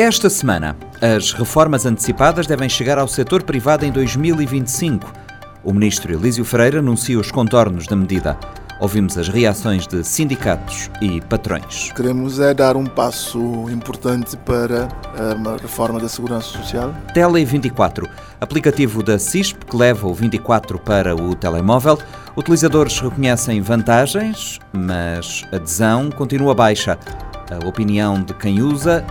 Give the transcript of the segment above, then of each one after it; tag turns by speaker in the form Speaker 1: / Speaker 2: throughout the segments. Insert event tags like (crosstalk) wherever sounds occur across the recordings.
Speaker 1: Esta semana, as reformas antecipadas devem chegar ao setor privado em 2025. O ministro Elísio Freire anuncia os contornos da medida. Ouvimos as reações de sindicatos e patrões.
Speaker 2: Queremos é dar um passo importante para a reforma da segurança social.
Speaker 1: Tele 24, aplicativo da CISP que leva o 24 para o telemóvel. Utilizadores reconhecem vantagens, mas a adesão continua baixa. A opinião de quem usa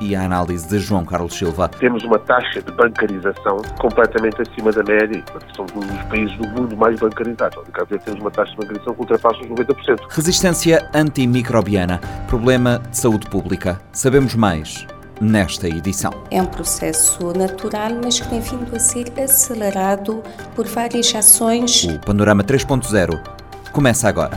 Speaker 1: e a análise de João Carlos Silva.
Speaker 3: Temos uma taxa de bancarização completamente acima da média. Somos um dos países do mundo mais bancarizados. No caso, temos uma taxa de bancarização que ultrapassa os 90%.
Speaker 1: Resistência antimicrobiana, problema de saúde pública. Sabemos mais nesta edição.
Speaker 4: É um processo natural, mas que tem vindo a ser acelerado por várias ações.
Speaker 1: O Panorama 3.0 começa agora.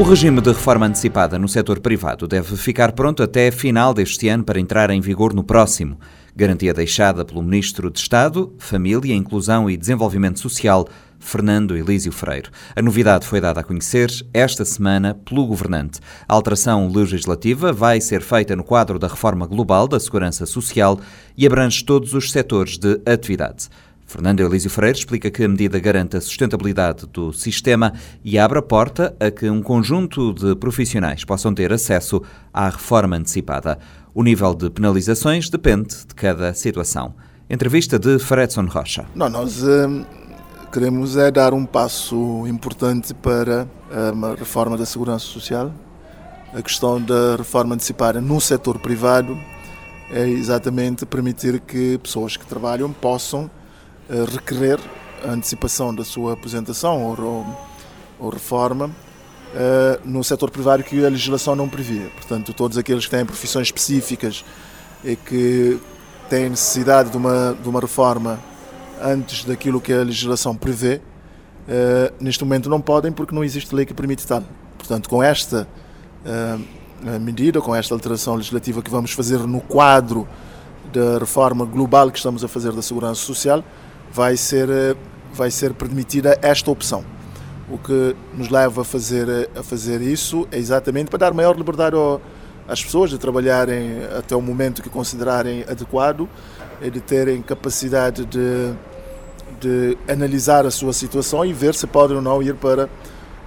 Speaker 1: O regime de reforma antecipada no setor privado deve ficar pronto até final deste ano para entrar em vigor no próximo. Garantia deixada pelo Ministro de Estado, Família, Inclusão e Desenvolvimento Social, Fernando Elísio Freire. A novidade foi dada a conhecer esta semana pelo governante. A alteração legislativa vai ser feita no quadro da reforma global da segurança social e abrange todos os setores de atividade. Fernando Elísio Freire explica que a medida garante a sustentabilidade do sistema e abre a porta a que um conjunto de profissionais possam ter acesso à reforma antecipada. O nível de penalizações depende de cada situação. Entrevista de Fredson Rocha.
Speaker 2: Não, nós hum, queremos é dar um passo importante para a reforma da segurança social. A questão da reforma antecipada no setor privado é exatamente permitir que pessoas que trabalham possam requerer a antecipação da sua aposentação ou, ou, ou reforma uh, no setor privado que a legislação não previa. Portanto, todos aqueles que têm profissões específicas e que têm necessidade de uma, de uma reforma antes daquilo que a legislação prevê, uh, neste momento não podem porque não existe lei que permite tal. Portanto, com esta uh, medida, com esta alteração legislativa que vamos fazer no quadro da reforma global que estamos a fazer da segurança social, vai ser, eh, vai ser permitida esta opção. O que nos leva a fazer, eh, a fazer isso é exatamente para dar maior liberdade às pessoas de trabalharem até o momento que considerarem adequado e de terem capacidade de, de analisar a sua situação e ver se podem ou não ir para,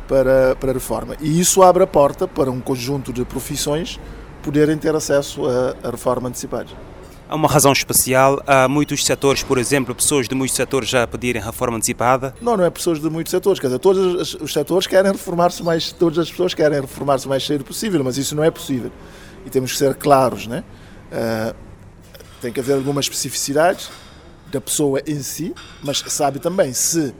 Speaker 2: para, para a reforma. E isso abre a porta para um conjunto de profissões poderem ter acesso à reforma antecipada.
Speaker 5: Uma razão especial? Há muitos setores, por exemplo, pessoas de muitos setores já pedirem reforma antecipada?
Speaker 2: Não, não é pessoas de muitos setores. Quer dizer, todos os setores querem reformar-se mais, todas as pessoas querem reformar-se o mais cedo possível, mas isso não é possível. E temos que ser claros, né? Uh, tem que haver alguma especificidade da pessoa em si, mas sabe também se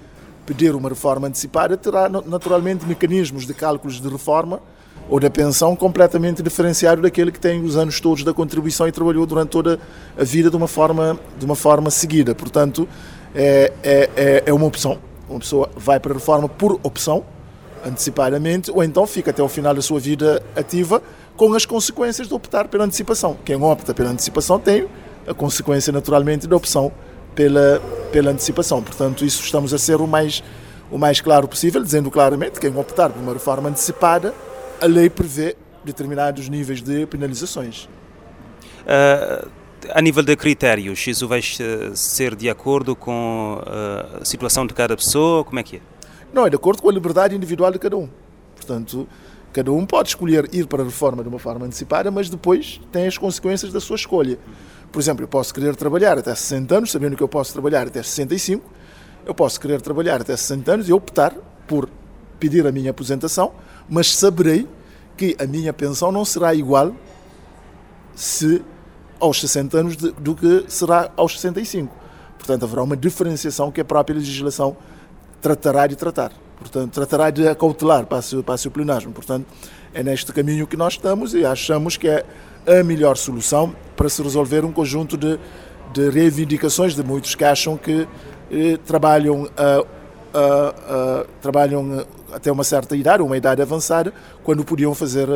Speaker 2: pedir uma reforma antecipada terá naturalmente mecanismos de cálculos de reforma ou da pensão completamente diferenciado daquele que tem os anos todos da contribuição e trabalhou durante toda a vida de uma forma, de uma forma seguida. Portanto, é, é, é, é uma opção. Uma pessoa vai para a reforma por opção, antecipadamente, ou então fica até o final da sua vida ativa com as consequências de optar pela antecipação. Quem opta pela antecipação tem a consequência, naturalmente, da opção pela, pela antecipação. Portanto, isso estamos a ser o mais, o mais claro possível, dizendo claramente que quem optar por uma reforma antecipada a lei prevê determinados níveis de penalizações.
Speaker 5: Uh, a nível de critérios, isso vai ser de acordo com uh, a situação de cada pessoa? Como é que é?
Speaker 2: Não, é de acordo com a liberdade individual de cada um. Portanto, cada um pode escolher ir para a reforma de uma forma antecipada, mas depois tem as consequências da sua escolha. Por exemplo, eu posso querer trabalhar até 60 anos, sabendo que eu posso trabalhar até 65. Eu posso querer trabalhar até 60 anos e optar por pedir a minha aposentação, mas saberei que a minha pensão não será igual se aos 60 anos de, do que será aos 65. Portanto, haverá uma diferenciação que a própria legislação tratará de tratar. Portanto, tratará de acautelar para, para o. Portanto, é neste caminho que nós estamos e achamos que é a melhor solução para se resolver um conjunto de, de reivindicações de muitos que acham que eh, trabalham a uh, trabalham até uma certa idade, uma idade avançada, quando podiam fazer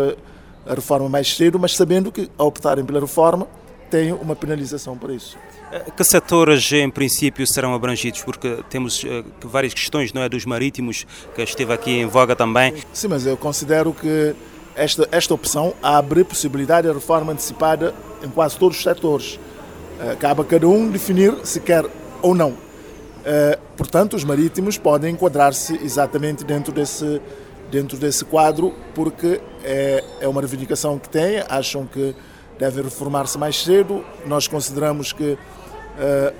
Speaker 2: a, reforma mais cedo, mas sabendo que, ao optarem pela reforma, têm uma penalização para isso.
Speaker 5: Que setores, em princípio, serão abrangidos? Porque temos uh, várias questões, não é? Dos marítimos, que esteve aqui em voga também.
Speaker 2: Sim, mas eu considero que esta, esta opção abre possibilidade de reforma antecipada em quase todos os setores. Uh, cabe a cada um definir se quer ou não. Uh, portanto, os marítimos podem enquadrar-se exatamente dentro desse, dentro desse quadro, porque é, é uma reivindicação que têm, acham que deve reformar-se mais cedo. Nós consideramos que uh,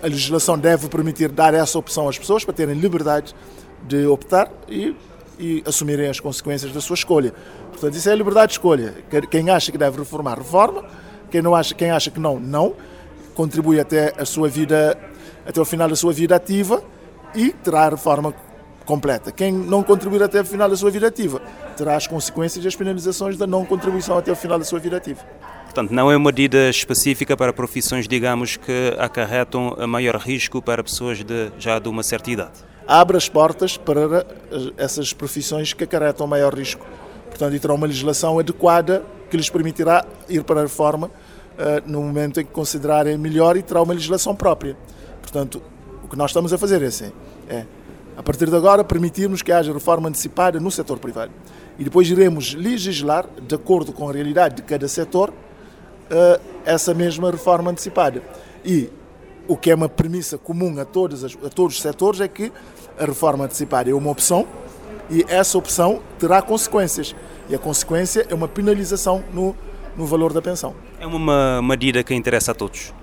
Speaker 2: a legislação deve permitir dar essa opção às pessoas para terem liberdade de optar e, e assumirem as consequências da sua escolha. Portanto, isso é a liberdade de escolha. Quem acha que deve reformar, reforma. Quem, não acha, quem acha que não, não. Contribui até a sua vida, até o final da sua vida ativa e terá a reforma completa. Quem não contribuir até o final da sua vida ativa terá as consequências e as penalizações da não contribuição até o final da sua vida ativa.
Speaker 5: Portanto, não é uma medida específica para profissões, digamos, que acarretam maior risco para pessoas de, já de uma certa idade.
Speaker 2: Abre as portas para essas profissões que acarretam maior risco. Portanto, e terá uma legislação adequada que lhes permitirá ir para a reforma uh, no momento em que considerarem melhor e terá uma legislação própria. Portanto, o que nós estamos a fazer é assim, é, a partir de agora, permitirmos que haja reforma antecipada no setor privado. E depois iremos legislar, de acordo com a realidade de cada setor, uh, essa mesma reforma antecipada. E o que é uma premissa comum a, todas as, a todos os setores é que a reforma antecipada é uma opção e essa opção terá consequências. E a consequência é uma penalização no, no valor da pensão.
Speaker 5: É uma medida que interessa a todos?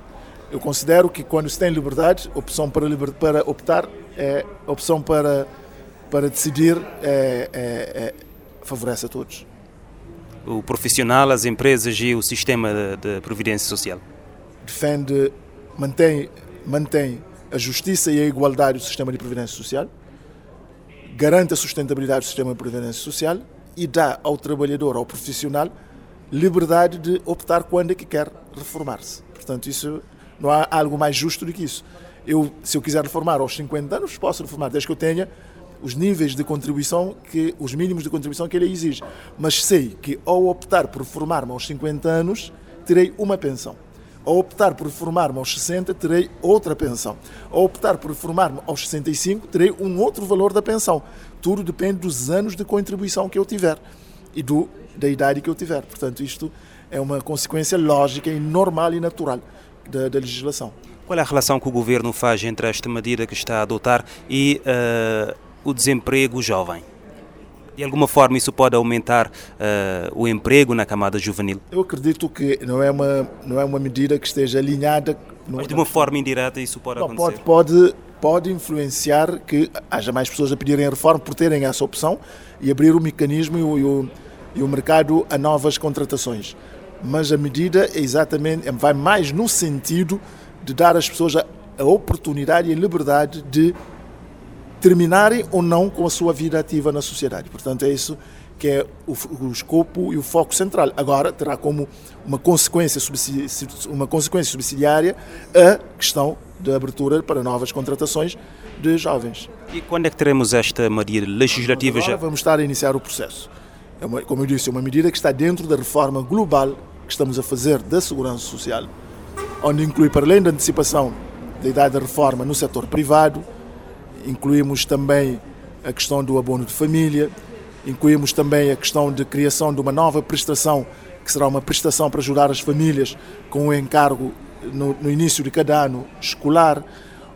Speaker 2: Eu considero que quando se tem liberdade, opção para, para optar, é, opção para, para decidir é, é, é favorece a todos
Speaker 5: o profissional, as empresas e o sistema de, de previdência social?
Speaker 2: Defende, mantém, mantém a justiça e a igualdade do sistema de previdência social, garante a sustentabilidade do sistema de previdência social e dá ao trabalhador, ao profissional, liberdade de optar quando é que quer reformar-se. Portanto, isso não há algo mais justo do que isso. Eu, se eu quiser reformar aos 50 anos, posso reformar, desde que eu tenha os níveis de contribuição, que os mínimos de contribuição que ele exige. Mas sei que ao optar por formar-me aos 50 anos, terei uma pensão. Ao optar por formar-me aos 60, terei outra pensão. Ao optar por formar-me aos 65, terei um outro valor da pensão. Tudo depende dos anos de contribuição que eu tiver e do, da idade que eu tiver. Portanto, isto é uma consequência lógica e normal e natural da, da legislação.
Speaker 5: Qual é a relação que o governo faz entre esta medida que está a adotar e uh, o desemprego jovem? De alguma forma isso pode aumentar uh, o emprego na camada juvenil?
Speaker 2: Eu acredito que não é uma, não é uma medida que esteja alinhada.
Speaker 5: Mas de uma forma indireta isso pode não,
Speaker 2: acontecer? Pode, pode, pode influenciar que haja mais pessoas a pedirem reforma por terem essa opção e abrir o mecanismo e o, e o, e o mercado a novas contratações. Mas a medida é exatamente, vai mais no sentido de dar às pessoas a, a oportunidade e a liberdade de terminarem ou não com a sua vida ativa na sociedade. Portanto, é isso que é o, o escopo e o foco central. Agora terá como uma consequência, uma consequência subsidiária a questão da abertura para novas contratações de jovens.
Speaker 5: E quando é que teremos esta medida legislativa
Speaker 2: já? Vamos estar a iniciar o processo. É uma, como eu disse, é uma medida que está dentro da reforma global que estamos a fazer da segurança social, onde inclui, para além da antecipação da idade da reforma no setor privado, incluímos também a questão do abono de família, incluímos também a questão de criação de uma nova prestação, que será uma prestação para ajudar as famílias com o encargo no, no início de cada ano escolar,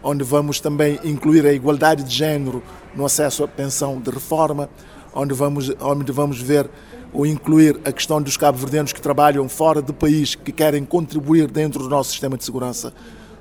Speaker 2: onde vamos também incluir a igualdade de género no acesso à pensão de reforma, onde vamos, onde vamos ver ou incluir a questão dos cabo-verdianos que trabalham fora do país, que querem contribuir dentro do nosso sistema de segurança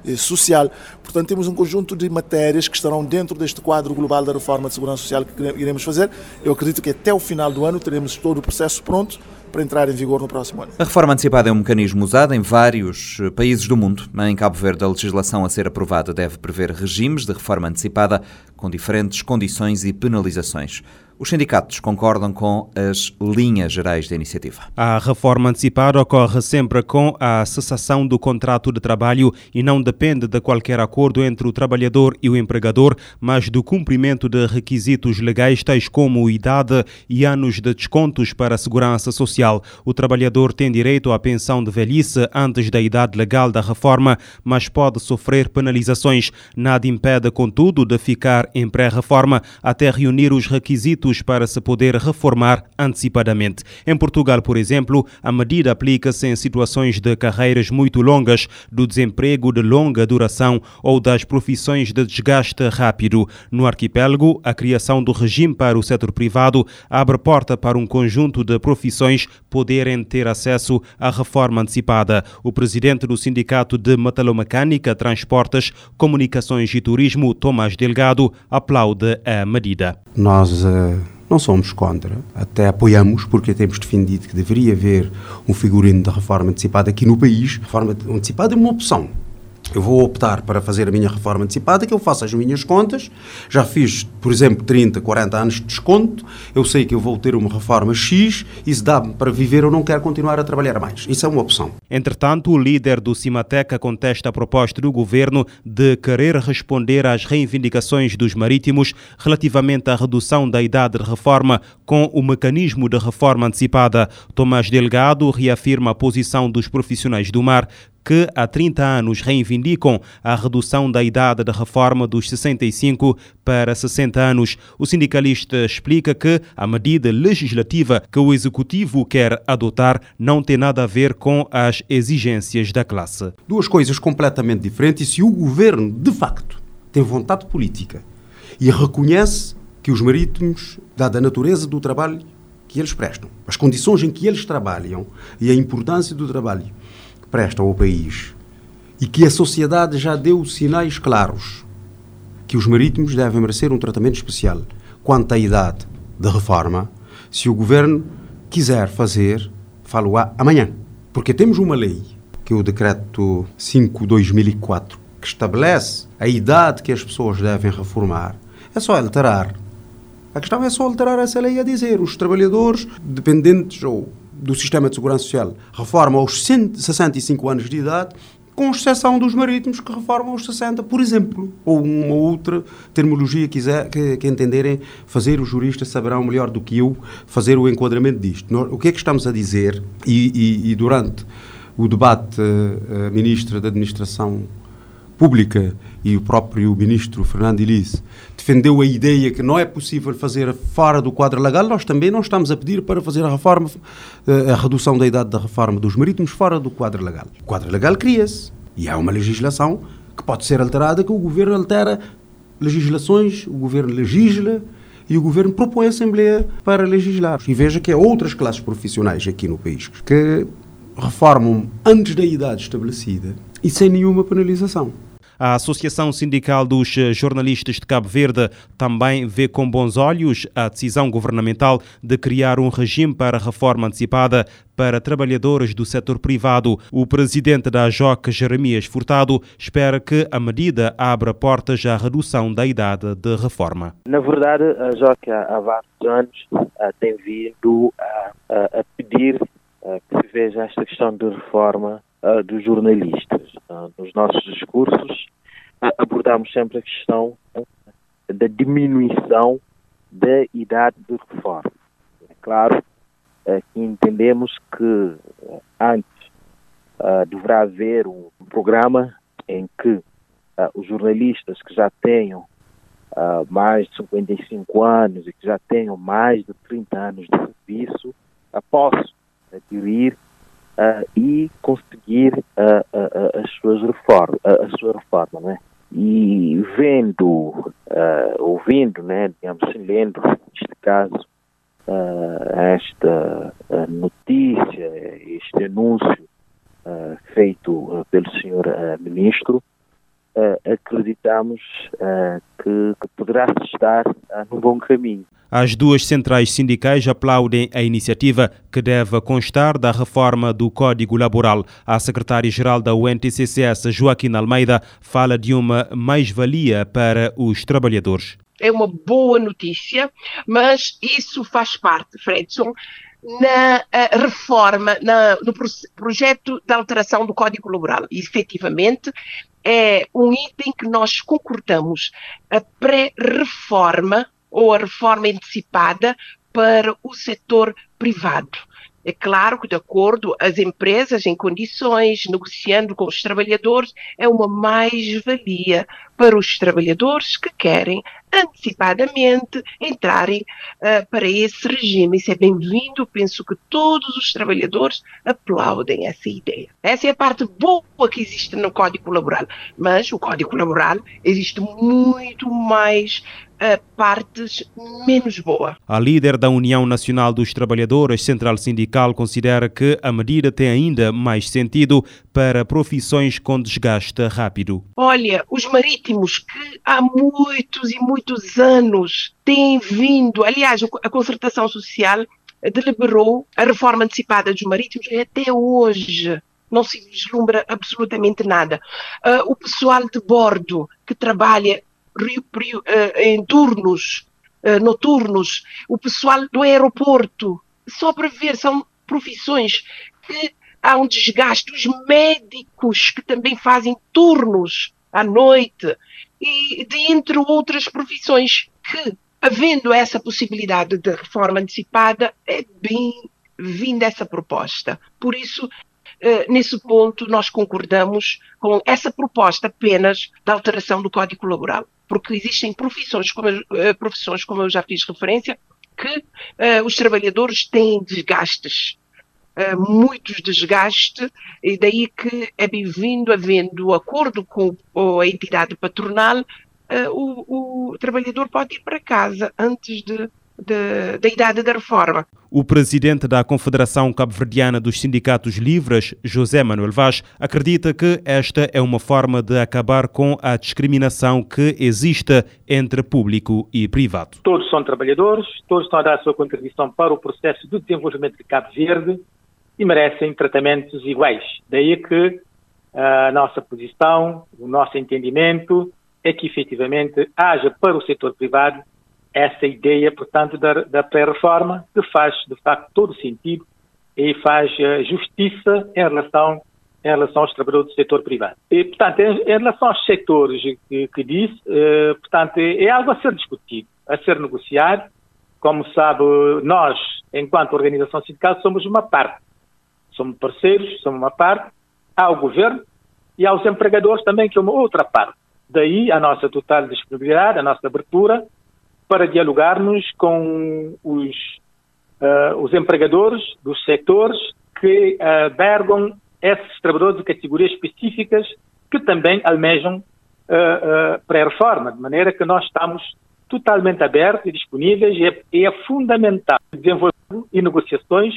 Speaker 2: eh, social. Portanto, temos um conjunto de matérias que estarão dentro deste quadro global da reforma de segurança social que iremos fazer. Eu acredito que até o final do ano teremos todo o processo pronto para entrar em vigor no próximo ano.
Speaker 1: A reforma antecipada é um mecanismo usado em vários eh, países do mundo. Em Cabo Verde, a legislação a ser aprovada deve prever regimes de reforma antecipada com diferentes condições e penalizações. Os sindicatos concordam com as linhas gerais da iniciativa.
Speaker 5: A reforma antecipada ocorre sempre com a cessação do contrato de trabalho e não depende de qualquer acordo entre o trabalhador e o empregador, mas do cumprimento de requisitos legais tais como idade e anos de descontos para a segurança social. O trabalhador tem direito à pensão de velhice antes da idade legal da reforma, mas pode sofrer penalizações. Nada impede, contudo, de ficar em pré-reforma até reunir os requisitos para se poder reformar antecipadamente. Em Portugal, por exemplo, a medida aplica-se em situações de carreiras muito longas, do desemprego de longa duração ou das profissões de desgaste rápido. No arquipélago, a criação do regime para o setor privado abre porta para um conjunto de profissões poderem ter acesso à reforma antecipada. O presidente do Sindicato de Metalomecânica, Transportes, Comunicações e Turismo, Tomás Delgado, aplaude a medida.
Speaker 6: Nós uh não somos contra, até apoiamos, porque temos defendido que deveria haver um figurino da reforma antecipada aqui no país. A reforma antecipada é uma opção, eu vou optar para fazer a minha reforma antecipada, que eu faço as minhas contas, já fiz, por exemplo, 30, 40 anos de desconto, eu sei que eu vou ter uma reforma X, e se dá-me para viver, eu não quero continuar a trabalhar mais. Isso é uma opção.
Speaker 5: Entretanto, o líder do Cimateca contesta a proposta do governo de querer responder às reivindicações dos marítimos relativamente à redução da idade de reforma com o mecanismo de reforma antecipada. Tomás Delgado reafirma a posição dos profissionais do mar que há 30 anos reivindicam a redução da idade da reforma dos 65 para 60 anos. O sindicalista explica que a medida legislativa que o executivo quer adotar não tem nada a ver com as exigências da classe.
Speaker 6: Duas coisas completamente diferentes se o governo, de facto, tem vontade política e reconhece que os marítimos, dada a natureza do trabalho que eles prestam, as condições em que eles trabalham e a importância do trabalho prestam ao país e que a sociedade já deu sinais claros que os marítimos devem merecer um tratamento especial quanto à idade de reforma, se o governo quiser fazer, falo amanhã. Porque temos uma lei, que é o Decreto 5-2004, que estabelece a idade que as pessoas devem reformar. É só alterar. A questão é só alterar essa lei a dizer os trabalhadores dependentes ou do Sistema de Segurança Social reforma aos 65 anos de idade, com exceção dos marítimos que reformam aos 60, por exemplo. Ou uma outra terminologia quiser, que, que entenderem fazer, os juristas saberão melhor do que eu fazer o enquadramento disto. O que é que estamos a dizer? E, e, e durante o debate, a Ministra da Administração Pública e o próprio Ministro Fernando Elise defendeu a ideia que não é possível fazer fora do quadro legal, nós também não estamos a pedir para fazer a reforma, eh, a redução da idade da reforma dos marítimos fora do quadro legal. O quadro legal cria-se e há uma legislação que pode ser alterada, que o governo altera legislações, o governo legisla e o governo propõe a Assembleia para legislar. E veja que há outras classes profissionais aqui no país que reformam antes da idade estabelecida e sem nenhuma penalização.
Speaker 5: A Associação Sindical dos Jornalistas de Cabo Verde também vê com bons olhos a decisão governamental de criar um regime para reforma antecipada para trabalhadores do setor privado. O presidente da JOC, Jeremias Furtado, espera que a medida abra portas à redução da idade de reforma.
Speaker 7: Na verdade, a JOC há vários anos tem vindo a, a, a pedir que se veja esta questão de reforma uh, dos jornalistas. Uh, nos nossos discursos abordamos sempre a questão da diminuição da idade de reforma. É claro que entendemos que antes deverá haver um programa em que os jornalistas que já tenham mais de 55 anos e que já tenham mais de 30 anos de serviço possam adquirir uh, e conseguir uh, as suas reformas, a sua reforma, né? E vendo, ouvindo, né, digamos assim, lendo, neste caso, esta notícia, este anúncio feito pelo senhor ministro, acreditamos que, que poderá estar no bom caminho.
Speaker 5: As duas centrais sindicais aplaudem a iniciativa que deve constar da reforma do Código Laboral. A secretária-geral da UNTCCS, Joaquim Almeida, fala de uma mais-valia para os trabalhadores.
Speaker 8: é uma boa notícia, mas isso faz parte, Fredson, na reforma, na, no projeto de alteração do Código Laboral. E, efetivamente, é um item que nós concordamos, a pré-reforma ou a reforma antecipada para o setor privado. É claro que, de acordo, as empresas em condições, negociando com os trabalhadores, é uma mais-valia para os trabalhadores que querem antecipadamente entrarem uh, para esse regime. Isso é bem-vindo. Penso que todos os trabalhadores aplaudem essa ideia. Essa é a parte boa que existe no Código Laboral. Mas o Código Laboral existe muito mais partes menos boa.
Speaker 5: A líder da União Nacional dos Trabalhadores, Central Sindical, considera que a medida tem ainda mais sentido para profissões com desgaste rápido.
Speaker 8: Olha, os marítimos que há muitos e muitos anos têm vindo, aliás, a concertação social deliberou a reforma antecipada dos marítimos e até hoje não se vislumbra absolutamente nada. Uh, o pessoal de bordo que trabalha em turnos uh, noturnos, o pessoal do aeroporto, só para ver, são profissões que há um desgaste, os médicos que também fazem turnos à noite, e de entre outras profissões que, havendo essa possibilidade de reforma antecipada, é bem-vinda essa proposta. Por isso, eh, nesse ponto, nós concordamos com essa proposta apenas da alteração do Código Laboral, porque existem profissões, como, uh, profissões, como eu já fiz referência, que uh, os trabalhadores têm desgastes, muitos desgastes, e daí que é bem-vindo, havendo acordo com a entidade patronal, o, o trabalhador pode ir para casa antes de de, da idade da reforma.
Speaker 5: O presidente da Confederação Cabo-Verdiana dos Sindicatos Livres, José Manuel Vaz, acredita que esta é uma forma de acabar com a discriminação que existe entre público e privado.
Speaker 9: Todos são trabalhadores, todos estão a dar a sua contribuição para o processo de desenvolvimento de Cabo Verde e merecem tratamentos iguais. Daí que a nossa posição, o nosso entendimento é que efetivamente haja para o setor privado essa ideia, portanto, da, da pré-reforma, que faz, de facto, todo sentido e faz uh, justiça em relação, em relação aos trabalhadores do setor privado. E, portanto, em, em relação aos setores que, que disse, uh, portanto, é, é algo a ser discutido, a ser negociado. Como sabe, nós, enquanto organização sindical, somos uma parte. Somos parceiros, somos uma parte. Há o governo e há os empregadores também, que é uma outra parte. Daí a nossa total disponibilidade, a nossa abertura para dialogarmos com os, uh, os empregadores dos setores que albergam esses trabalhadores de categorias específicas que também almejam uh, uh, pré-reforma, de maneira que nós estamos totalmente abertos e disponíveis e é, é fundamental desenvolver e negociações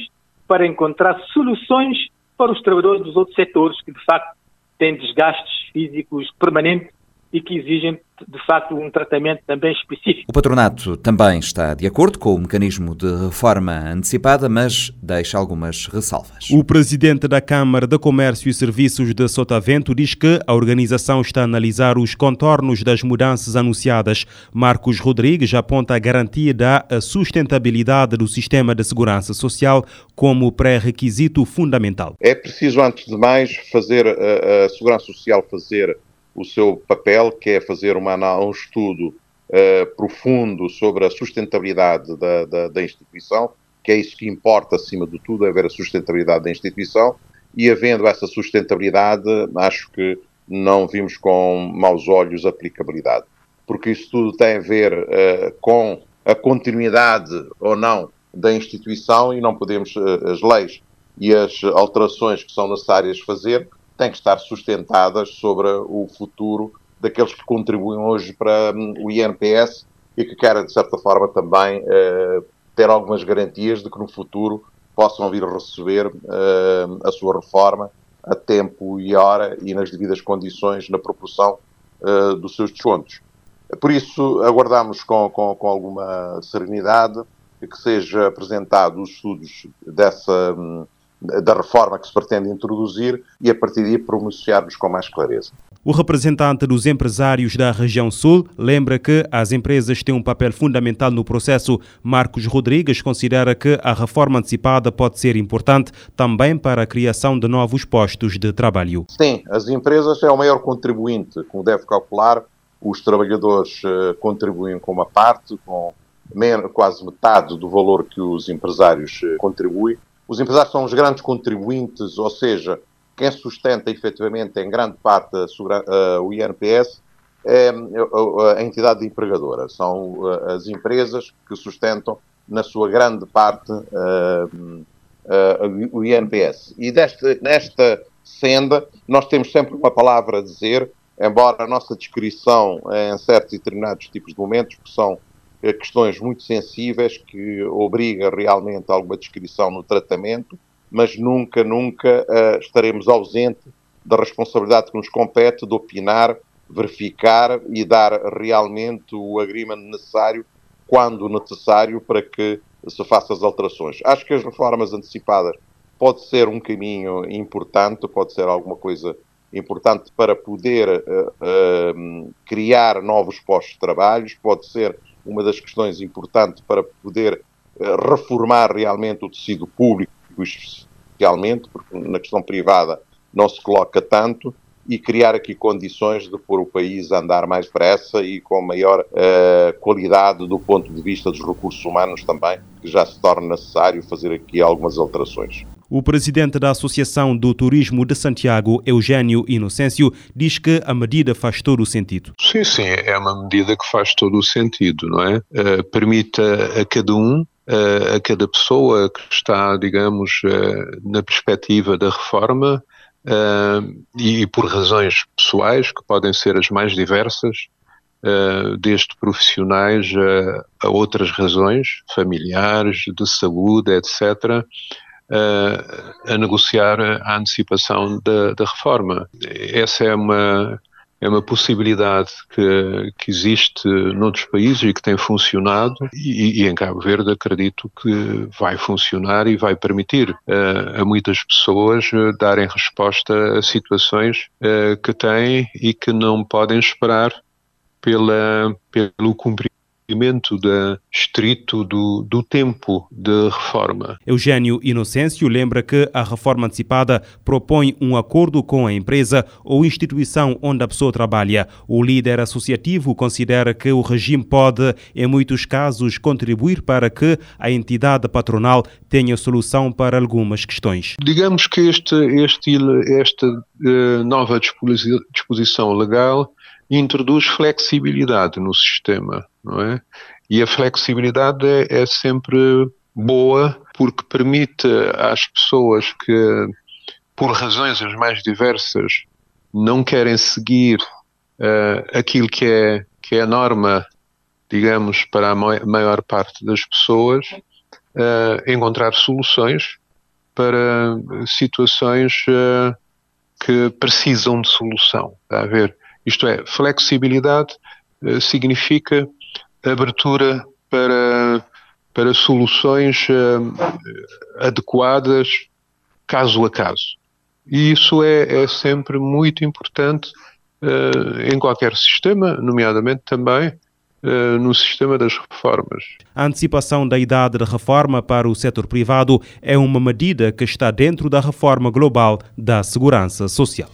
Speaker 9: para encontrar soluções para os trabalhadores dos outros setores que, de facto, têm desgastes físicos permanentes e que exigem, de facto, um tratamento também específico.
Speaker 1: O patronato também está de acordo com o mecanismo de reforma antecipada, mas deixa algumas ressalvas.
Speaker 5: O presidente da Câmara de Comércio e Serviços de Sotavento diz que a organização está a analisar os contornos das mudanças anunciadas. Marcos Rodrigues aponta a garantia da sustentabilidade do sistema de segurança social como pré-requisito fundamental.
Speaker 10: É preciso, antes de mais, fazer a, a segurança social fazer o seu papel, que é fazer uma, um estudo uh, profundo sobre a sustentabilidade da, da, da, instituição, que é isso que importa acima de tudo, é ver a sustentabilidade da instituição, e havendo essa sustentabilidade, acho que não vimos com maus olhos a aplicabilidade, porque isso tudo tem a ver uh, com a continuidade ou não da instituição e não podemos, uh, as leis e as alterações que são necessárias fazer, têm que estar sustentadas sobre o futuro daqueles que contribuem hoje para hum, o INPS e que querem, de certa forma, também uh, ter algumas garantias de que no futuro possam vir receber uh, a sua reforma a tempo e hora e nas devidas condições na proporção uh, dos seus descontos. Por isso, aguardamos com, com, com alguma serenidade que seja apresentado os estudos dessa. Da reforma que se pretende introduzir e a partir daí pronunciarmos com mais clareza.
Speaker 5: O representante dos empresários da região sul lembra que as empresas têm um papel fundamental no processo. Marcos Rodrigues considera que a reforma antecipada pode ser importante também para a criação de novos postos de trabalho.
Speaker 10: Sim, as empresas é o maior contribuinte, como deve calcular. Os trabalhadores uh, contribuem com uma parte, com quase metade do valor que os empresários uh, contribuem. Os empresários são os grandes contribuintes, ou seja, quem sustenta efetivamente em grande parte o INPS é a entidade empregadora. São as empresas que sustentam, na sua grande parte, o INPS. E deste, nesta senda, nós temos sempre uma palavra a dizer, embora a nossa descrição em certos e determinados tipos de momentos, que são questões muito sensíveis, que obriga realmente a alguma descrição no tratamento, mas nunca, nunca uh, estaremos ausentes da responsabilidade que nos compete de opinar, verificar e dar realmente o agreement necessário, quando necessário, para que se façam as alterações. Acho que as reformas antecipadas pode ser um caminho importante, pode ser alguma coisa importante para poder uh, uh, criar novos postos de trabalho, pode ser uma das questões importantes para poder uh, reformar realmente o tecido público especialmente, porque na questão privada não se coloca tanto, e criar aqui condições de pôr o país a andar mais depressa e com maior uh, qualidade do ponto de vista dos recursos humanos também, que já se torna necessário fazer aqui algumas alterações.
Speaker 5: O presidente da Associação do Turismo de Santiago, Eugênio Inocêncio, diz que a medida faz todo o sentido.
Speaker 11: Sim, sim, é uma medida que faz todo o sentido, não é? Uh, permite a cada um a cada pessoa que está, digamos, na perspectiva da reforma e por razões pessoais, que podem ser as mais diversas, desde profissionais a, outras razões, familiares, de saúde, etc., a negociar a antecipação da, da reforma. Essa é uma é uma possibilidade que, que existe noutros países e que tem funcionado e, e, em Cabo Verde acredito que vai funcionar e vai permitir uh, a muitas pessoas uh, darem resposta a situações uh, que têm e que não podem esperar pela, pelo cumprimento cumprimento da, estrito do, do tempo de reforma.
Speaker 5: Eugênio Inocêncio lembra que a reforma antecipada propõe um acordo com a empresa ou instituição onde a pessoa trabalha. O líder associativo considera que o regime pode, em muitos casos, contribuir para que a entidade patronal tenha solução para algumas questões.
Speaker 11: Digamos que este, este, esta uh, nova disposição legal introduz flexibilidade no sistema, não é? E a flexibilidade é, é sempre boa porque permite às pessoas que, por razões as mais diversas, não querem seguir uh, aquilo que é, que é a norma, digamos, para a maior parte das pessoas, uh, encontrar soluções para situações uh, que precisam de solução. Está a ver? Isto é, flexibilidade significa abertura para, para soluções uh, adequadas caso a caso. E isso é, é sempre muito importante uh, em qualquer sistema, nomeadamente também no sistema das reformas.
Speaker 5: A antecipação da idade de reforma para o setor privado é uma medida que está dentro da reforma global da segurança social.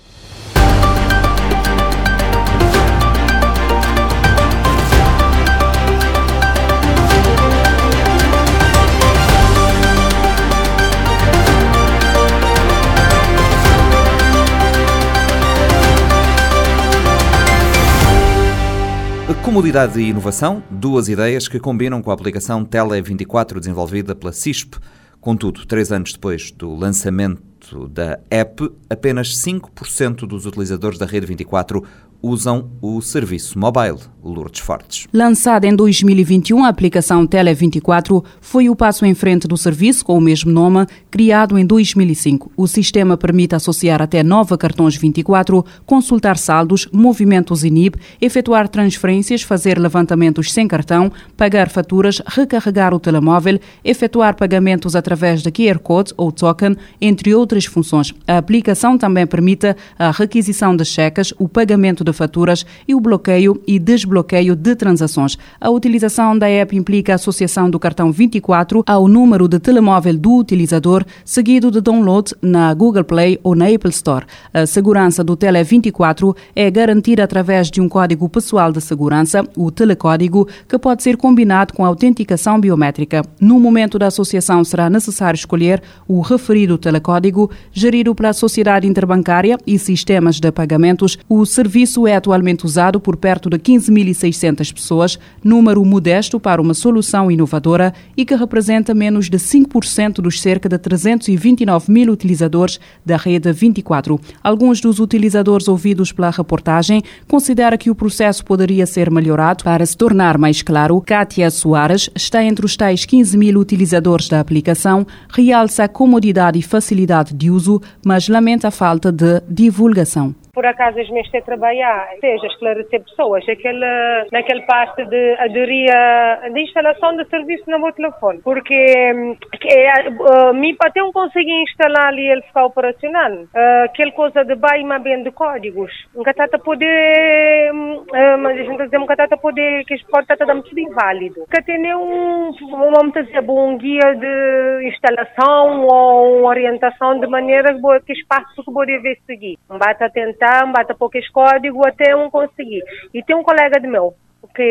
Speaker 1: Comodidade e inovação, duas ideias que combinam com a aplicação Tele24 desenvolvida pela CISP. Contudo, três anos depois do lançamento da app, apenas 5% dos utilizadores da Rede 24 usam o serviço mobile. Lourdes Fortes.
Speaker 12: Lançada em 2021, a aplicação Tele24 foi o passo em frente do serviço com o mesmo nome, criado em 2005. O sistema permite associar até nove cartões 24, consultar saldos, movimentos INIB, efetuar transferências, fazer levantamentos sem cartão, pagar faturas, recarregar o telemóvel, efetuar pagamentos através de QR Code ou token, entre outras funções. A aplicação também permite a requisição de cheques, o pagamento de faturas e o bloqueio e desbloqueio de transações. A utilização da app implica a associação do cartão 24 ao número de telemóvel do utilizador, seguido de download na Google Play ou na Apple Store. A segurança do Tele 24 é garantida através de um código pessoal de segurança, o telecódigo, que pode ser combinado com a autenticação biométrica. No momento da associação será necessário escolher o referido telecódigo, gerido pela Sociedade Interbancária e Sistemas de Pagamentos. O serviço é atualmente usado por perto de 15.600 pessoas, número modesto para uma solução inovadora e que representa menos de 5% dos cerca de 329 mil utilizadores da rede 24. Alguns dos utilizadores ouvidos pela reportagem consideram que o processo poderia ser melhorado para se tornar mais claro. Kátia Soares está entre os tais 15 mil utilizadores da aplicação, realça a comodidade e facilidade de uso, mas lamenta a falta de divulgação
Speaker 13: por acaso as mesmas a trabalhar, seja esclarecer pessoas, aquele, naquele parte de aderir de instalação de serviço no meu telefone. Porque é, uh, me até não consegui instalar ali ele ficar operacional. Uh, aquela coisa de baixo bem de códigos. Nunca está a poder, uh, mas a gente dizer, nunca está a poder, que pode estar a dar muito inválido. Que tem um, vamos dizer, um guia de instalação ou orientação de maneira que, que espaço que pode ver seguir. Basta tentar bata poucos código até um conseguir. E tem um colega de meu, que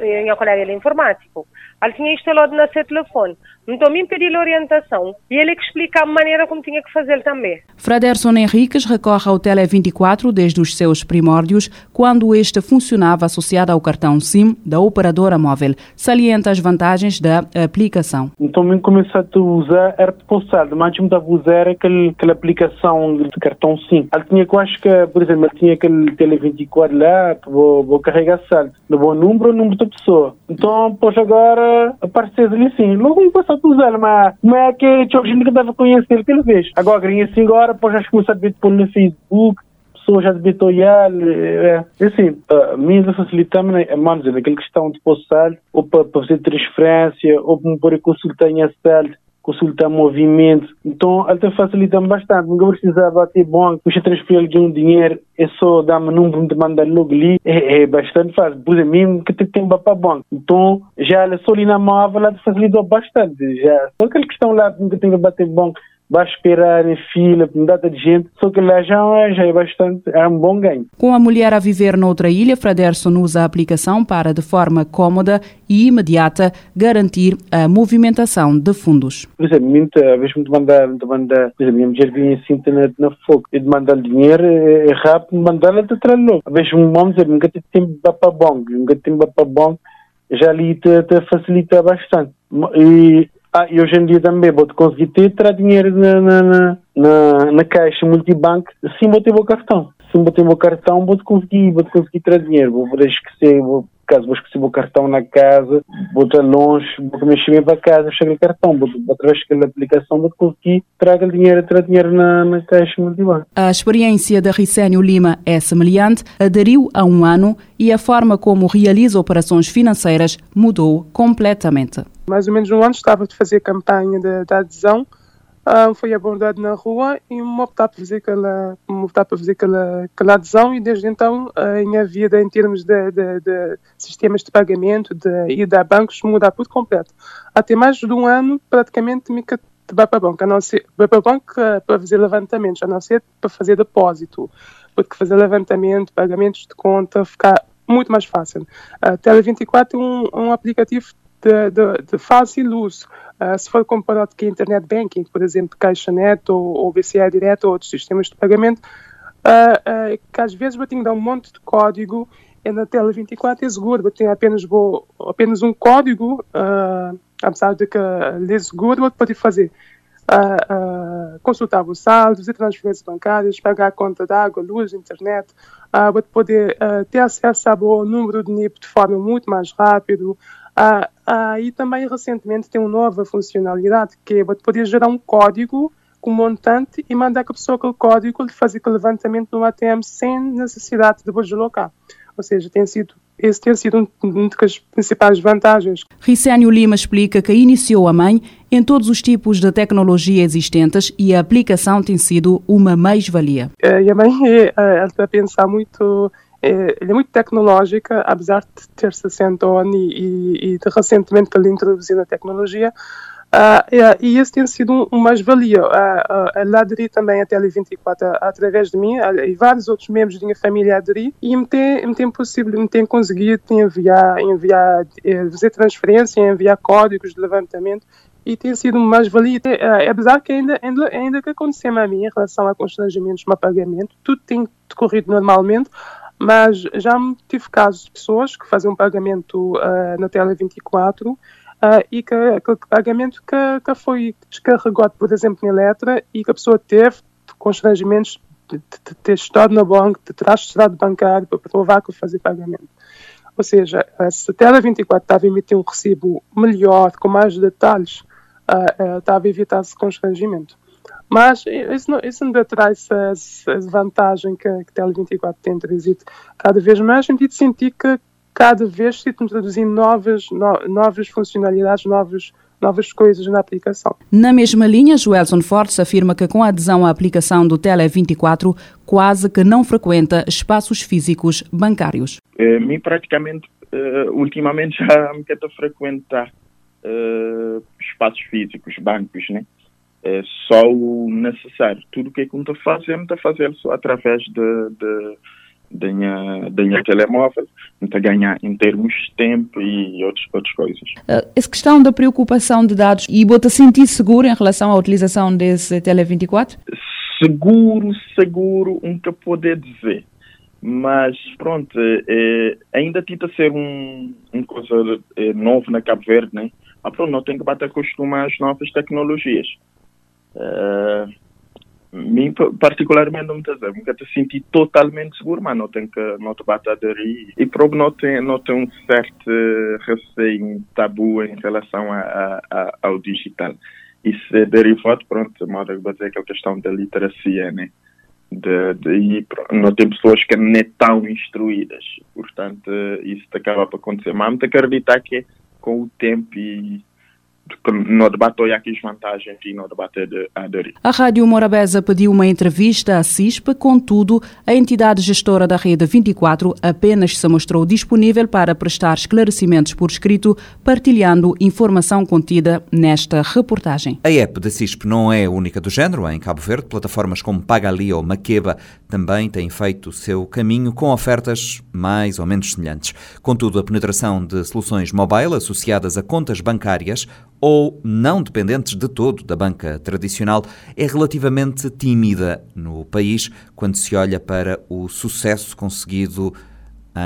Speaker 13: é meu colega ele informático. Ele tinha instalado no seu telefone. Então me pediu orientação e ele que explica a maneira como tinha que fazer também.
Speaker 12: Fraderson Henriques recorre ao Tele24 desde os seus primórdios, quando este funcionava associado ao cartão SIM da operadora móvel. Salienta as vantagens da aplicação.
Speaker 14: Então me comecei a usar era postado, mas me dava usar aquele, aquela aplicação de cartão SIM. Ele tinha que, acho que, por exemplo, ele tinha aquele Tele24 lá, vou, vou carregar saldo. No bom número, o número da pessoa. Então, pois agora apareceu ali assim. Logo me passou a usar, mas como é que a gente que deve conhecer que ele fez. Agora, ganhei assim agora, depois já começou a pôr no Facebook, pessoas já debitam é, é assim, a mim facilita-me, né, é, mano, aquela questão de saldo, ou para, fazer transferência, ou para me pôr a consultar em saldo, consultar movimento. Então, até facilita-me bastante. Nunca precisava ter bom, puxa transferir de um dinheiro, é só dar-me número de mandar logo ali. É, é bastante fácil. Por mesmo que tem tempo para banco. Então, já só ali na móvel, ela facilitou bastante. Já, só aquela questão lá que tem que bater banco vai esperar em fila, com data de gente, só que lá já, já é bastante, é um bom ganho.
Speaker 12: Com a mulher a viver noutra ilha, Fraderson usa a aplicação para, de forma cómoda e imediata, garantir a movimentação de fundos.
Speaker 14: Por exemplo, muita vez me mandar, me mandar, por exemplo, minha mulher vinha assim internet na fogo, e de mandar dinheiro, é, é rápido, mandar ela te traz logo. Às vezes um homem nunca tem tempo para banco, nunca tem tempo para banco, já ali te, te facilita bastante. E ah, e hoje em dia também vou conseguir ter, tirar dinheiro na, na, na, na, na caixa multibanco, sim vou ter o cartão. Se vou ter o cartão, vou conseguir, vou conseguir tirar dinheiro. Vou poder esquecer, vou, caso vou esquecer o cartão na casa, vou estar longe, vou mexer bem para casa, chego o cartão, vou, através daquela aplicação, vou conseguir traga dinheiro, tirar dinheiro na, na caixa multibanco.
Speaker 12: A experiência da Ricénio Lima é semelhante, aderiu há um ano e a forma como realiza operações financeiras mudou completamente
Speaker 15: mais ou menos um ano, estava a fazer campanha de, de adesão, uh, foi abordado na rua e aquela, me optar para fazer aquela, aquela adesão e desde então a minha vida em termos de, de, de sistemas de pagamento de, e de bancos muda por completo. Até mais de um ano praticamente me vai para a a não ser, vai para a banca para fazer levantamentos, a não ser para fazer depósito, porque fazer levantamento, pagamentos de conta, ficar muito mais fácil. A Tele24 é um, um aplicativo de, de, de fácil uso. Uh, se for comparado com a Internet Banking, por exemplo, CaixaNet ou, ou BCA Direto ou outros sistemas de pagamento, uh, uh, que às vezes eu tenho que dar um monte de código e na tela 24 é seguro, eu tenho apenas, vou, apenas um código, apesar de que é seguro, eu pode fazer consultar o saldo, fazer transferências bancárias, pagar a conta de água, luz, internet, uh, poder ter acesso a bom número de NIP de forma muito mais rápido. Uh, e também recentemente tem uma nova funcionalidade que é poder gerar um código com montante e mandar a pessoa aquele código de fazer aquele levantamento no ATM sem necessidade de deslocar. Ou seja, tem sido esse tem sido uma das principais vantagens.
Speaker 12: Ricénio Lima explica que iniciou a mãe em todos os tipos de tecnologia existentes e a aplicação tem sido uma mais-valia.
Speaker 15: Eh, e a mãe é, está a pensar muito é, é muito tecnológica, apesar de ter 60 anos e, e, de recentemente ele introduziu a tecnologia, Uh, e esse tem sido um, um mais-valia. Uh, uh, também a Tele24 através de mim, e vários outros membros da minha família aderi, e me tem, me tem possível, me tem conseguido enviar, enviar, eh, fazer transferência, enviar códigos de levantamento, e tem sido uma mais-valia. Uh, apesar que ainda, ainda, ainda que aconteceu a mim em relação a constrangimentos no pagamento, tudo tem decorrido normalmente, mas já tive casos de pessoas que fazem um pagamento uh, na tela 24 Uh, e que aquele pagamento que, que foi descarregado, por exemplo, na letra e que a pessoa teve constrangimentos de, de, ter estado no banco, de ter estado bancário para provar que fazer pagamento. Ou seja, se a Tela 24 estava a emitir um recibo melhor, com mais detalhes, uh, uh, estava a evitar esse constrangimento. Mas isso, não, isso ainda traz essa vantagem que, que a Tele 24 tem trazido cada vez mais, no sentido de sentir que cada vez se introduzindo novas, no, novas funcionalidades, novas, novas coisas na aplicação.
Speaker 12: Na mesma linha, Joelson Fortes afirma que com a adesão à aplicação do Tele24, quase que não frequenta espaços físicos bancários.
Speaker 16: Uh, mim praticamente, uh, ultimamente (laughs) já me quero frequentar uh, espaços físicos, bancos, né? É só o necessário. Tudo o que eu estou fazendo, estou fazendo só através de, de ganha, ganha telemóvel, então ganhar em termos de tempo e outras, outras coisas.
Speaker 12: Uh, essa questão da preocupação de dados, e você sentir seguro em relação à utilização desse Tele24?
Speaker 16: Seguro, seguro, nunca poder dizer. Mas pronto, é, ainda tenta ser um, um coisa é, novo na Cabo Verde, né? Mas pronto, não tem que bater acostumar às novas tecnologias. Uh, mim particularmente não me dizer, nunca te senti totalmente seguro, mas não tenho que não te bater aderir e provo não tem não tem um certo receio, um tabu em relação a, a, ao digital. Isso é derivado, pronto, modo que dizer aquela questão da literacia, né? De, de, não tem pessoas que não estão instruídas, portanto isso acaba por acontecer. Mas me acreditar que com o tempo e no debate há aqui vantagens e no debate de aderir.
Speaker 12: A Rádio Morabeza pediu uma entrevista à CISP, contudo, a entidade gestora da Rede 24 apenas se mostrou disponível para prestar esclarecimentos por escrito, partilhando informação contida nesta reportagem.
Speaker 1: A app da CISP não é a única do género em Cabo Verde. Plataformas como Pagali ou Maqueba também têm feito o seu caminho com ofertas mais ou menos semelhantes. Contudo, a penetração de soluções mobile associadas a contas bancárias ou não dependentes de todo da banca tradicional, é relativamente tímida no país quando se olha para o sucesso conseguido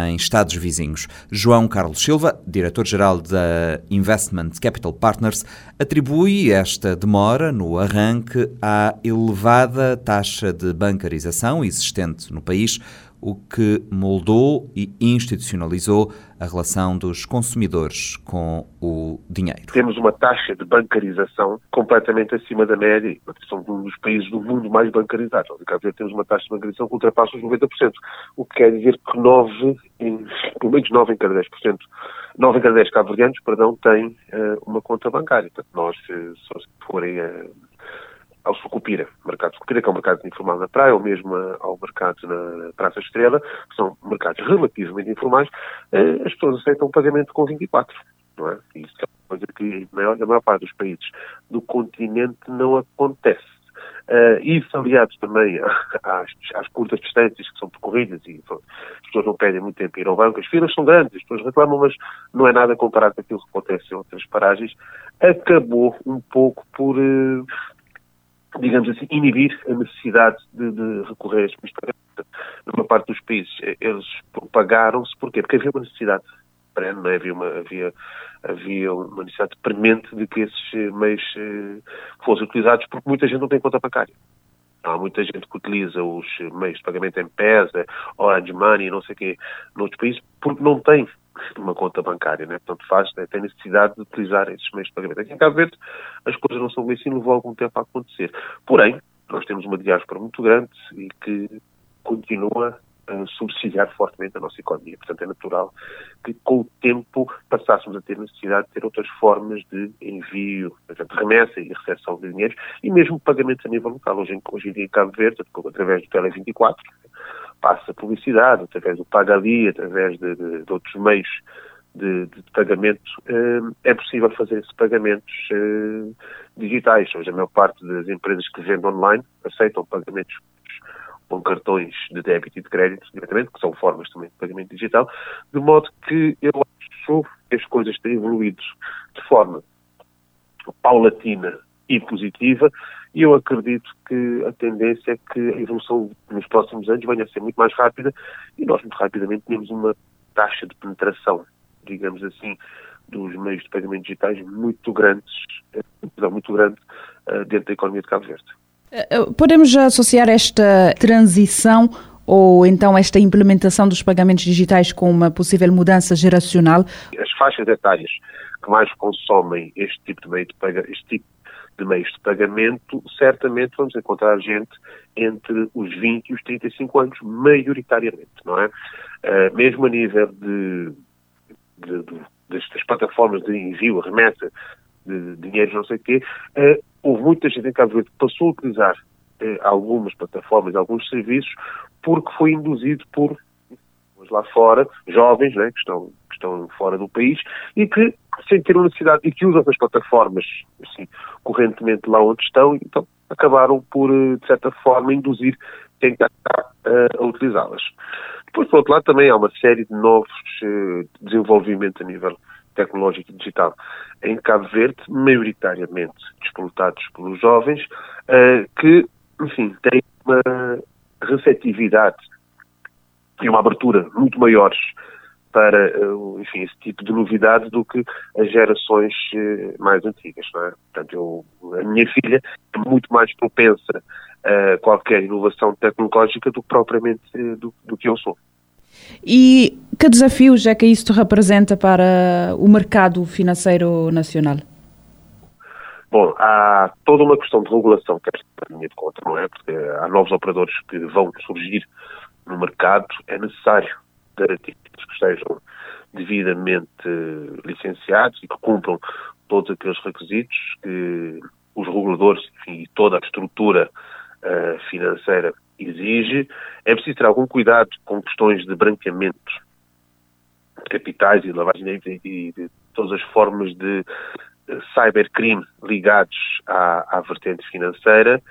Speaker 1: em Estados vizinhos. João Carlos Silva, diretor-geral da Investment Capital Partners, atribui esta demora no arranque à elevada taxa de bancarização existente no país, o que moldou e institucionalizou a relação dos consumidores com o dinheiro.
Speaker 3: Temos uma taxa de bancarização completamente acima da média. Somos um dos países do mundo mais bancarizados. Caso, temos uma taxa de bancarização que ultrapassa os 90%, o que quer dizer que 9, em, pelo menos 9 em cada 10%, 9 em cada 10 cabo-verdianos, perdão, têm uh, uma conta bancária. Portanto, nós, se, se forem uh, ao Sucupira, mercado Sucupira, que é um mercado informal na praia, ou mesmo ao mercado na Praça Estrela, que são mercados relativamente informais, eh, as pessoas aceitam o pagamento com 24. Não é? Isso é uma coisa que na maior, parte dos países do continente não acontece. Uh, isso aliado também (laughs) às, às, curtas distâncias que são percorridas e as pessoas não pedem muito tempo ir ao banco, as filas são grandes, as pessoas reclamam, mas não é nada comparado com aquilo que acontece em outras paragens, acabou um pouco por uh, digamos assim, inibir a necessidade de, de recorrer a estes pagamentos. Numa parte dos países, eh, eles propagaram-se, porquê? Porque havia uma necessidade perene, é? havia, uma, havia, havia uma necessidade premente de que esses meios eh, fossem utilizados, porque muita gente não tem conta bancária. Há muita gente que utiliza os meios de pagamento em PESA, Orange Money, não sei o quê, noutros países, porque não tem uma conta bancária, né? portanto faz, né? tem necessidade de utilizar esses meios de pagamento. Aqui em Cabo Verde as coisas não são bem assim, levou algum tempo a acontecer. Porém, nós temos uma diáspora muito grande e que continua a subsidiar fortemente a nossa economia. Portanto, é natural que com o tempo passássemos a ter necessidade de ter outras formas de envio, portanto, remessa e recepção de dinheiro e mesmo pagamentos a nível local. Hoje, hoje em dia em Cabo Verde, através do Tele24, passa publicidade, através do Pagali, através de, de, de outros meios de, de, pagamento, eh, é possível fazer esses pagamentos eh, digitais. Hoje a maior parte das empresas que vendem online aceitam pagamentos com cartões de débito e de crédito diretamente, que são formas também de pagamento digital, de modo que eu acho que as coisas têm evoluído de forma paulatina e positiva, e eu acredito que a tendência é que a evolução nos próximos anos venha a ser muito mais rápida e nós muito rapidamente temos uma taxa de penetração, digamos assim, dos meios de pagamento digitais muito grandes, eh, muito grande uh, dentro da economia de Cabo Verde.
Speaker 12: Eh, podemos associar esta transição ou então esta implementação dos pagamentos digitais com uma possível mudança geracional?
Speaker 3: As faixas etárias que mais consomem este tipo de meio de pagamento, este tipo de meios de pagamento, certamente vamos encontrar gente entre os 20 e os 35 anos, maioritariamente, não é? Uh, mesmo a nível de, de, de, destas plataformas de envio, remessa de dinheiro, não sei o quê, uh, houve muita gente em Cabo Verde que passou a utilizar uh, algumas plataformas, alguns serviços, porque foi induzido por lá fora, jovens, né, que estão, que estão fora do país, e que sentiram necessidade e que usam as plataformas assim, correntemente lá onde estão, então acabaram por, eh, de certa forma, induzir quem está uh, a utilizá-las. Depois, por outro lado, também há uma série de novos uh, desenvolvimentos a nível tecnológico e digital em Cabo Verde, maioritariamente disputados pelos jovens, uh, que, enfim, têm uma receptividade e uma abertura muito maiores para, eh, enfim, esse tipo de novidade do que as gerações eh, mais antigas, não é? Portanto, eu, a minha filha é muito mais propensa a qualquer inovação tecnológica do que propriamente eh, do, do que eu sou.
Speaker 12: E que desafios é que isto representa para o mercado financeiro nacional?
Speaker 3: Bom, há toda uma questão de regulação que é para minha de conta, não é? Porque há novos operadores que vão surgir no mercado, é necessário garantir que estejam devidamente licenciados e que cumpram todos aqueles requisitos que os reguladores enfim, e toda a estrutura uh, financeira exige. É preciso ter algum cuidado com questões de branqueamento de capitais e de lavagem de, de, de todas as formas de cybercrime ligados à, à vertente financeira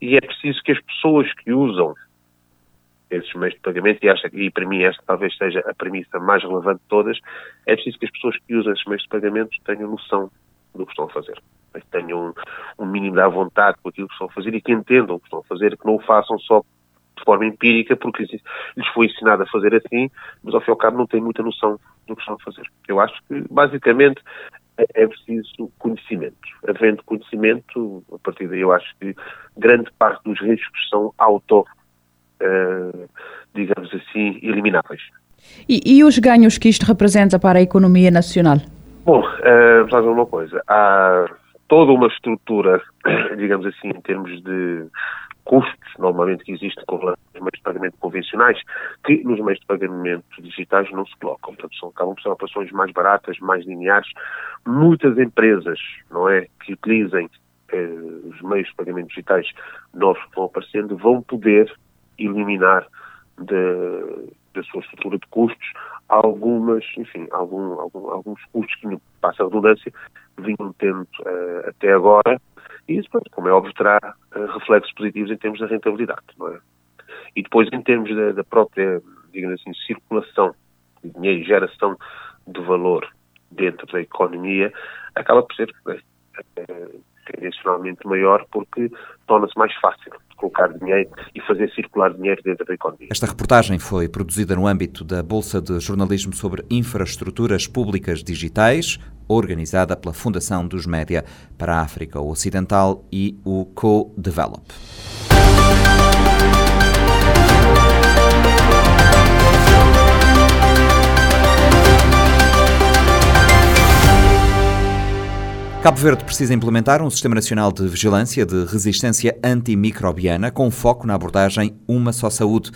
Speaker 3: e é preciso que as pessoas que usam esses meios de pagamento, e, acho, e para mim esta talvez seja a premissa mais relevante de todas, é preciso que as pessoas que usam esses meios de pagamento tenham noção do que estão a fazer. Que tenham um, um mínimo da vontade com aquilo que estão a fazer e que entendam o que estão a fazer, que não o façam só de forma empírica, porque lhes foi ensinado a fazer assim, mas ao fim e ao cabo não têm muita noção do que estão a fazer. Eu acho que, basicamente, é, é preciso conhecimento. Havendo conhecimento, a partir daí eu acho que grande parte dos riscos são auto uh, digamos assim, elimináveis.
Speaker 12: E, e, os ganhos que isto representa para a economia nacional?
Speaker 3: Bom, uh, vamos uma coisa. Há toda uma estrutura, (clears throat) digamos assim, em termos de custos, normalmente, que existem com relação aos meios de pagamento convencionais, que nos meios de pagamento digitais não se colocam. Portanto, são, acabam por ser operações mais baratas, mais lineares. Muitas empresas, não é, que utilizem eh, os meios de pagamento digitais novos que vão aparecendo, vão poder eliminar da sua estrutura de custos algumas, enfim, algum, algum, alguns custos que, passa a redundância, vinham tendo uh, até agora, e isso, como é óbvio, terá uh, reflexos positivos em termos da rentabilidade, não é? E depois, em termos da, da própria, digamos assim, circulação de dinheiro e geração de valor dentro da economia, acaba por ser é, tendencionalmente maior porque torna-se mais fácil colocar dinheiro e fazer circular dinheiro dentro da economia.
Speaker 1: Esta reportagem foi produzida no âmbito da Bolsa de Jornalismo sobre Infraestruturas Públicas Digitais, organizada pela Fundação dos Média para a África Ocidental e o Co-Develop. Cabo Verde precisa implementar um Sistema Nacional de Vigilância de Resistência Antimicrobiana com foco na abordagem Uma Só Saúde.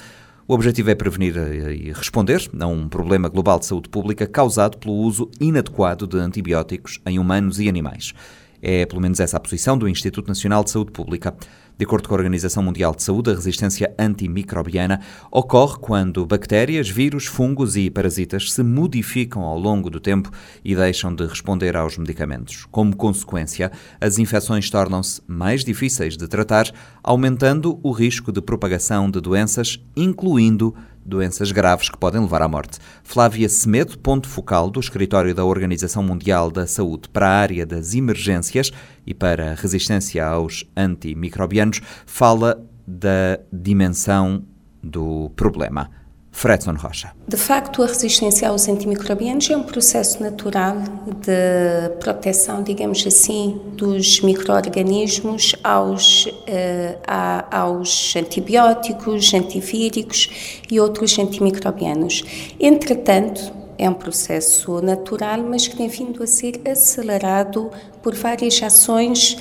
Speaker 1: O objetivo é prevenir e responder a um problema global de saúde pública causado pelo uso inadequado de antibióticos em humanos e animais. É pelo menos essa a posição do Instituto Nacional de Saúde Pública. De acordo com a Organização Mundial de Saúde, a resistência antimicrobiana ocorre quando bactérias, vírus, fungos e parasitas se modificam ao longo do tempo e deixam de responder aos medicamentos. Como consequência, as infecções tornam-se mais difíceis de tratar, aumentando o risco de propagação de doenças, incluindo doenças graves que podem levar à morte. Flávia Semedo, ponto focal do escritório da Organização Mundial da Saúde para a área das emergências e para a resistência aos antimicrobianos, fala da dimensão do problema. Fredson Rocha.
Speaker 4: De facto, a resistência aos antimicrobianos é um processo natural de proteção, digamos assim, dos micro-organismos aos, uh, aos antibióticos, antivíricos e outros antimicrobianos. Entretanto, é um processo natural, mas que tem vindo a ser acelerado por várias ações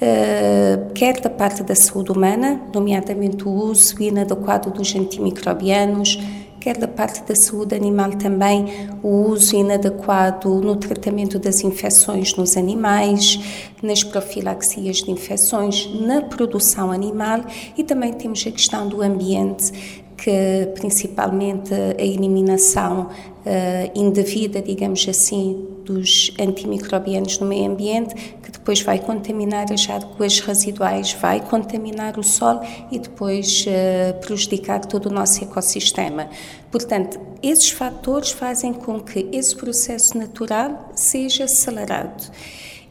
Speaker 4: Uh, quer da parte da saúde humana, nomeadamente o uso inadequado dos antimicrobianos, quer da parte da saúde animal também, o uso inadequado no tratamento das infecções nos animais, nas profilaxias de infecções, na produção animal e também temos a questão do ambiente que principalmente a eliminação uh, indevida, digamos assim, dos antimicrobianos no meio ambiente, que depois vai contaminar as águas residuais, vai contaminar o solo e depois uh, prejudicar todo o nosso ecossistema. Portanto, esses fatores fazem com que esse processo natural seja acelerado.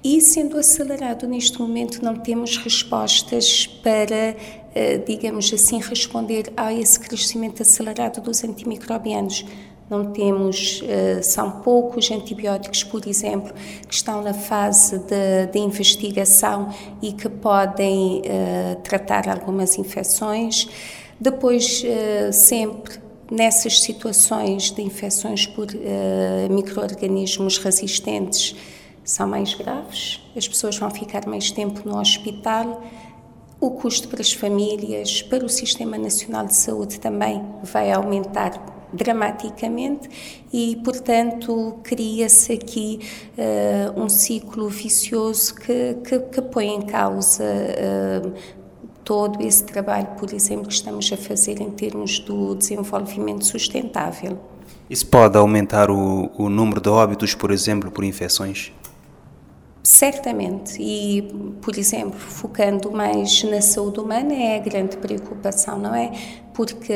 Speaker 4: E sendo acelerado neste momento, não temos respostas para, eh, digamos assim, responder a esse crescimento acelerado dos antimicrobianos. Não temos, eh, são poucos antibióticos, por exemplo, que estão na fase de, de investigação e que podem uh, tratar algumas infecções. Depois, uh, sempre nessas situações de infecções por micro-organismos resistentes, são mais graves, as pessoas vão ficar mais tempo no hospital. O custo para as famílias, para o Sistema Nacional de Saúde também vai aumentar dramaticamente e, portanto, cria-se aqui uh, um ciclo vicioso que, que, que põe em causa uh, todo esse trabalho, por exemplo, que estamos a fazer em termos do desenvolvimento sustentável.
Speaker 17: Isso pode aumentar o, o número de óbitos, por exemplo, por infecções?
Speaker 4: Certamente, e, por exemplo, focando mais na saúde humana, é a grande preocupação, não é? Porque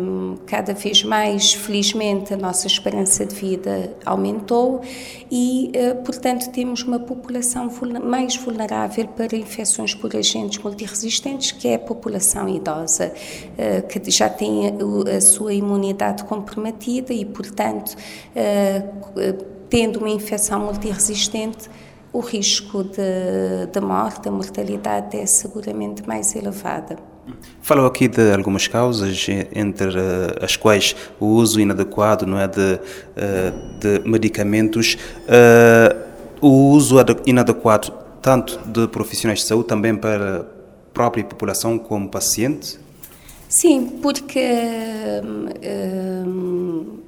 Speaker 4: um, cada vez mais, felizmente, a nossa esperança de vida aumentou e, uh, portanto, temos uma população mais vulnerável para infecções por agentes multiresistentes, que é a população idosa, uh, que já tem a, sua imunidade comprometida e, portanto, uh, tendo uma infecção multiresistente, o risco de, de morte, a mortalidade é seguramente mais elevada.
Speaker 17: Falou aqui de algumas causas, entre as quais o uso inadequado não é, de, eh, de medicamentos, eh, o uso inadequado tanto de profissionais de saúde também para a própria população como paciente?
Speaker 4: Sim, porque hum,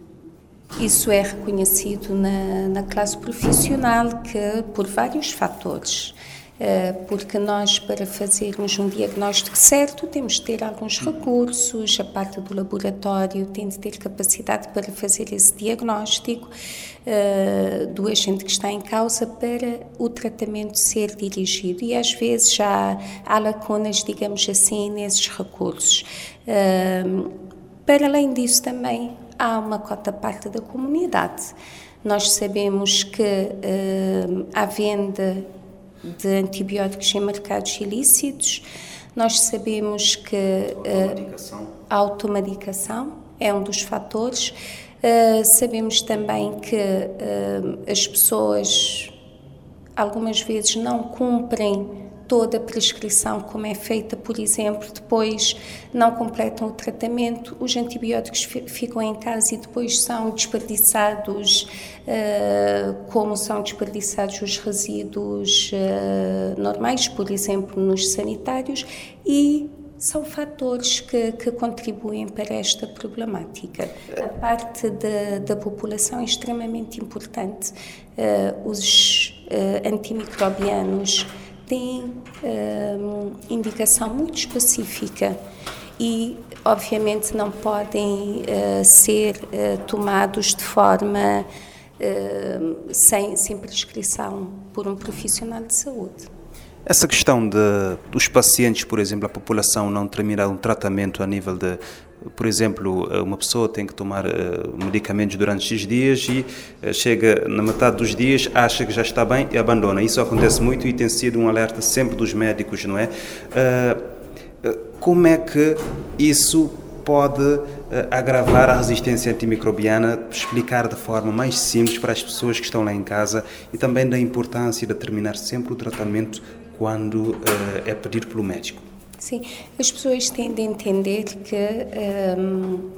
Speaker 4: isso é reconhecido na, na classe profissional que por vários fatores. Eh, porque nós, para fazermos um diagnóstico certo, temos de ter alguns recursos, a parte do laboratório tem de ter capacidade para fazer esse diagnóstico uh, do agente que está em causa para o tratamento ser dirigido. E às vezes já há lacunas, digamos assim, nesses recursos. Uh, para além disso, também há uma cota parte da comunidade. Nós sabemos que uh, há venda de antibióticos em mercados ilícitos, Nós sabemos que uh, a automedicação é um dos fatores. Uh, sabemos também que uh, as pessoas algumas vezes não cumprem toda a prescrição como é feita, por exemplo, depois não completam o tratamento, os antibióticos ficam em casa e depois são desperdiçados, uh, como são desperdiçados os resíduos uh, normais, por exemplo, nos sanitários, e são fatores que, que, contribuem para esta problemática. A parte da, da população é extremamente importante. Uh, os uh, antimicrobianos têm uh, indicação muito específica e, obviamente, não podem uh, ser uh, tomados de forma sem, sem prescrição por um profissional de saúde.
Speaker 17: Essa questão de, dos pacientes, por exemplo, a população não terminar um tratamento a nível de por exemplo, eh, uma pessoa tem que tomar eh, medicamentos durante X dias e eh, chega na metade dos dias, acha que já está bem e abandona. Isso acontece muito e tem sido um alerta sempre dos médicos, não é? Como é que isso pode agravar a resistência antimicrobiana, explicar de forma mais simples para as pessoas que estão lá em casa e também da importância de terminar sempre o tratamento quando é pedido pelo médico.
Speaker 4: Sim, as pessoas tendem a entender que um,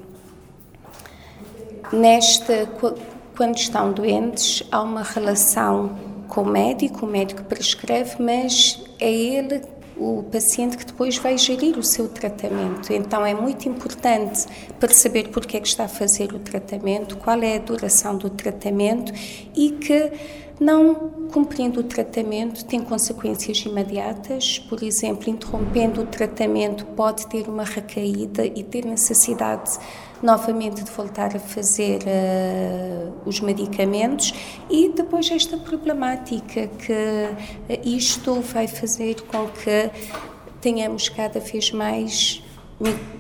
Speaker 4: nesta, quando estão doentes, há uma relação com o médico, o médico prescreve, mas é ele o paciente que depois vai gerir o seu tratamento. Então é muito importante perceber porque é que está a fazer o tratamento, qual é a duração do tratamento e que não cumprindo o tratamento tem consequências imediatas, por exemplo, interrompendo o tratamento pode ter uma recaída e ter necessidade novamente de voltar a fazer uh, os medicamentos. E depois esta problemática que uh, isto vai fazer com que tenhamos cada vez mais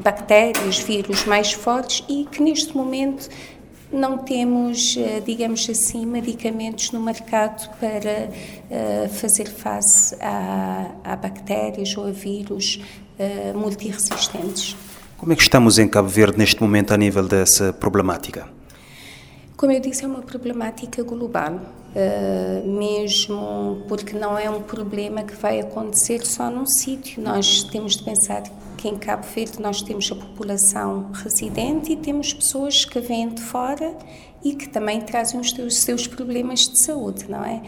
Speaker 4: bactérias, vírus mais fortes e que neste momento não temos, eh, digamos assim, medicamentos no mercado para uh, fazer face a, a, bactérias ou a vírus uh, multiresistentes.
Speaker 17: Como é que estamos em Cabo Verde neste momento a nível dessa problemática?
Speaker 4: Como eu disse, é uma problemática global, mesmo porque não é um problema que vai acontecer só num sítio. Nós temos de pensar em Cabo Verde nós temos a população residente e temos pessoas que vêm de fora e que também trazem os seus, seus problemas de saúde, não é?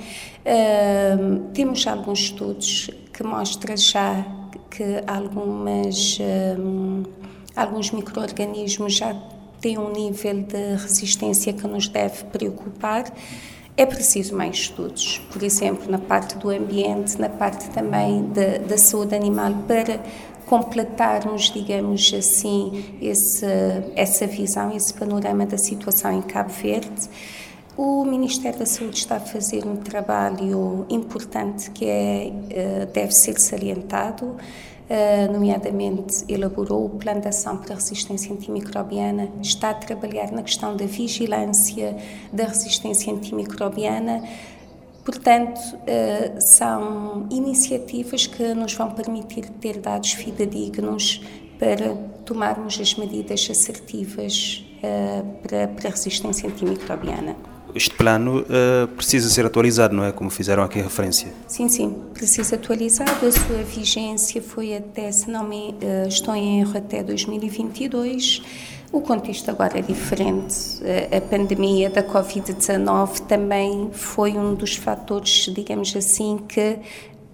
Speaker 4: Uh, temos alguns estudos que mostram já que algumas, uh, alguns micro-organismos já têm um nível de resistência que nos deve preocupar. É preciso mais estudos, por exemplo, na parte do ambiente, na parte também da saúde animal, para completarmos, digamos assim, esse, essa visão, esse panorama da situação em Cabo Verde. O Ministério da Saúde está a fazer um trabalho importante que é, eh, deve ser salientado, eh, nomeadamente elaborou o Plano de Ação para a Resistência Antimicrobiana, está a trabalhar na questão da vigilância da resistência antimicrobiana, Portanto, eh, são iniciativas que nos vão permitir ter dados fidedignos para tomarmos as medidas assertivas eh, para, a resistência antimicrobiana.
Speaker 17: Este plano uh, precisa ser atualizado, não é? Como fizeram aqui a referência.
Speaker 4: Sim, sim, precisa atualizado. A sua vigência foi até, se não me estou em erro, até 2022. O contexto agora é diferente. A pandemia da Covid-19 também foi um dos fatores, digamos assim, que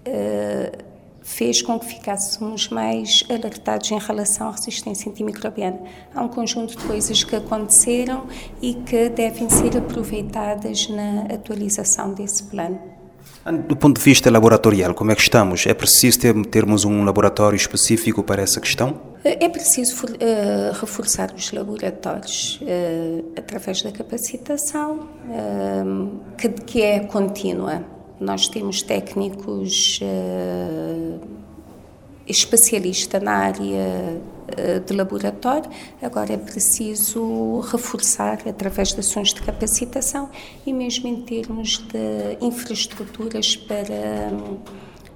Speaker 4: uh, fez com que ficássemos mais alertados em relação à resistência antimicrobiana. Há um conjunto de coisas que aconteceram e que devem ser aproveitadas na atualização desse plano.
Speaker 17: Do ponto de vista laboratorial, como é que estamos? É preciso ter, termos um laboratório específico para essa questão?
Speaker 4: É preciso uh, reforçar os laboratórios uh, através da capacitação, uh, que, que, é contínua. Nós temos técnicos especialistas na área eh, de laboratório, agora é preciso reforçar através de ações de capacitação e mesmo em termos de infraestruturas para,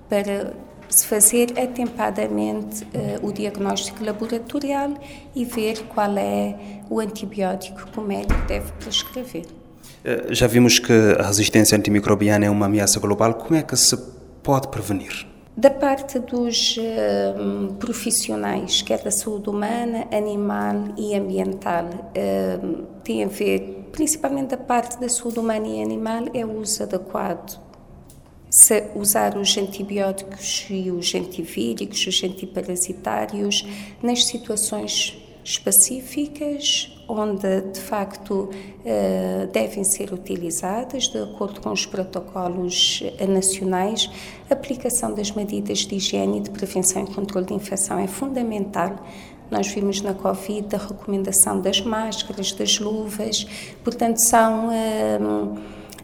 Speaker 4: para se fazer atempadamente uh, o diagnóstico laboratorial e ver qual é o antibiótico que o médico deve prescrever.
Speaker 17: Uh, já vimos que a resistência antimicrobiana é uma ameaça global. Como é que se pode prevenir?
Speaker 4: Da parte dos uh, profissionais, quer da saúde humana, animal e ambiental, tem a ver, principalmente da parte da saúde humana e animal, é o uso adequado usar os antibióticos e os antivíricos, os antiparasitários nas situações específicas onde de facto eh, devem ser utilizadas de acordo com os protocolos nacionais. A aplicação das medidas de higiene e de prevenção e controle de infecção é fundamental. Nós vimos na Covid a recomendação das máscaras, das luvas, portanto, são eh,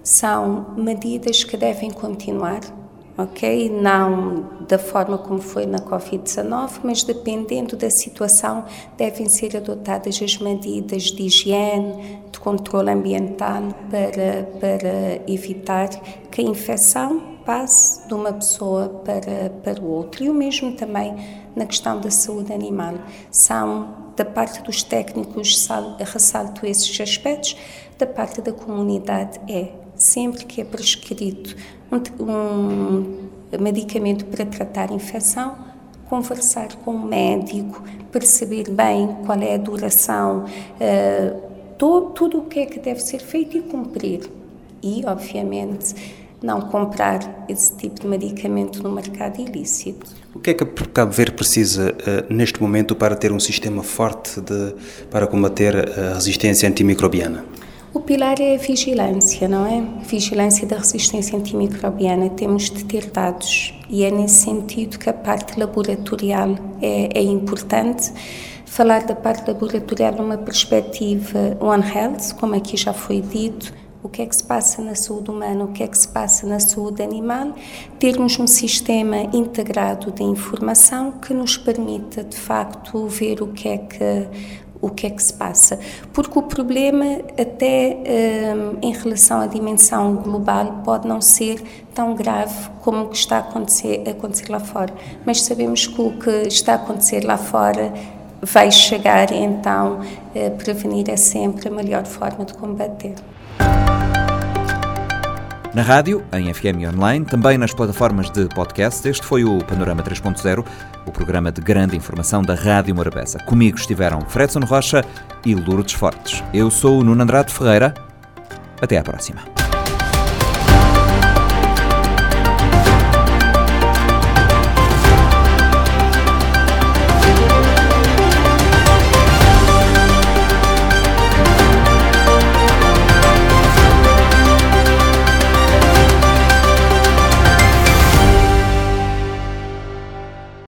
Speaker 4: são medidas que devem continuar, ok? Não da forma como foi na Covid-19, mas dependendo da situação, devem ser adotadas as medidas de higiene, de controle ambiental para, para evitar que a infecção passe de uma pessoa para, para o outro. E o mesmo também na questão da saúde animal. São, da parte dos técnicos, ressalto esses aspectos, da parte da comunidade é sempre que é prescrito um, um medicamento para tratar infecção, conversar com o médico, perceber bem qual é a duração, uh, todo, tudo o que é que deve ser feito e cumprir. E, obviamente, não comprar esse tipo de medicamento no mercado ilícito.
Speaker 17: O que é que Cabo Verde precisa uh, neste momento para ter um sistema forte de, para combater a resistência antimicrobiana?
Speaker 4: O pilar é a vigilância, não é? Vigilância da resistência antimicrobiana. Temos de ter dados e é nesse sentido que a parte laboratorial é, é importante. Falar da parte laboratorial numa perspectiva One Health, como aqui já foi dito, o que é que se passa na saúde humana, o que é que se passa na saúde animal, termos um sistema integrado de informação que nos permita, de facto, ver o que é que o que é que se passa. Porque o problema, até um, em relação à dimensão global, pode não ser tão grave como o que está a acontecer, a acontecer lá fora. Mas sabemos que o que está a acontecer lá fora vai chegar, então uh, prevenir é sempre a melhor forma de combater.
Speaker 1: Na rádio, em FM online, também nas plataformas de podcast, este foi o Panorama 3.0, o programa de grande informação da Rádio Morabeza. Comigo estiveram Fredson Rocha e Lourdes Fortes. Eu sou o Nuno Andrade Ferreira. Até à próxima.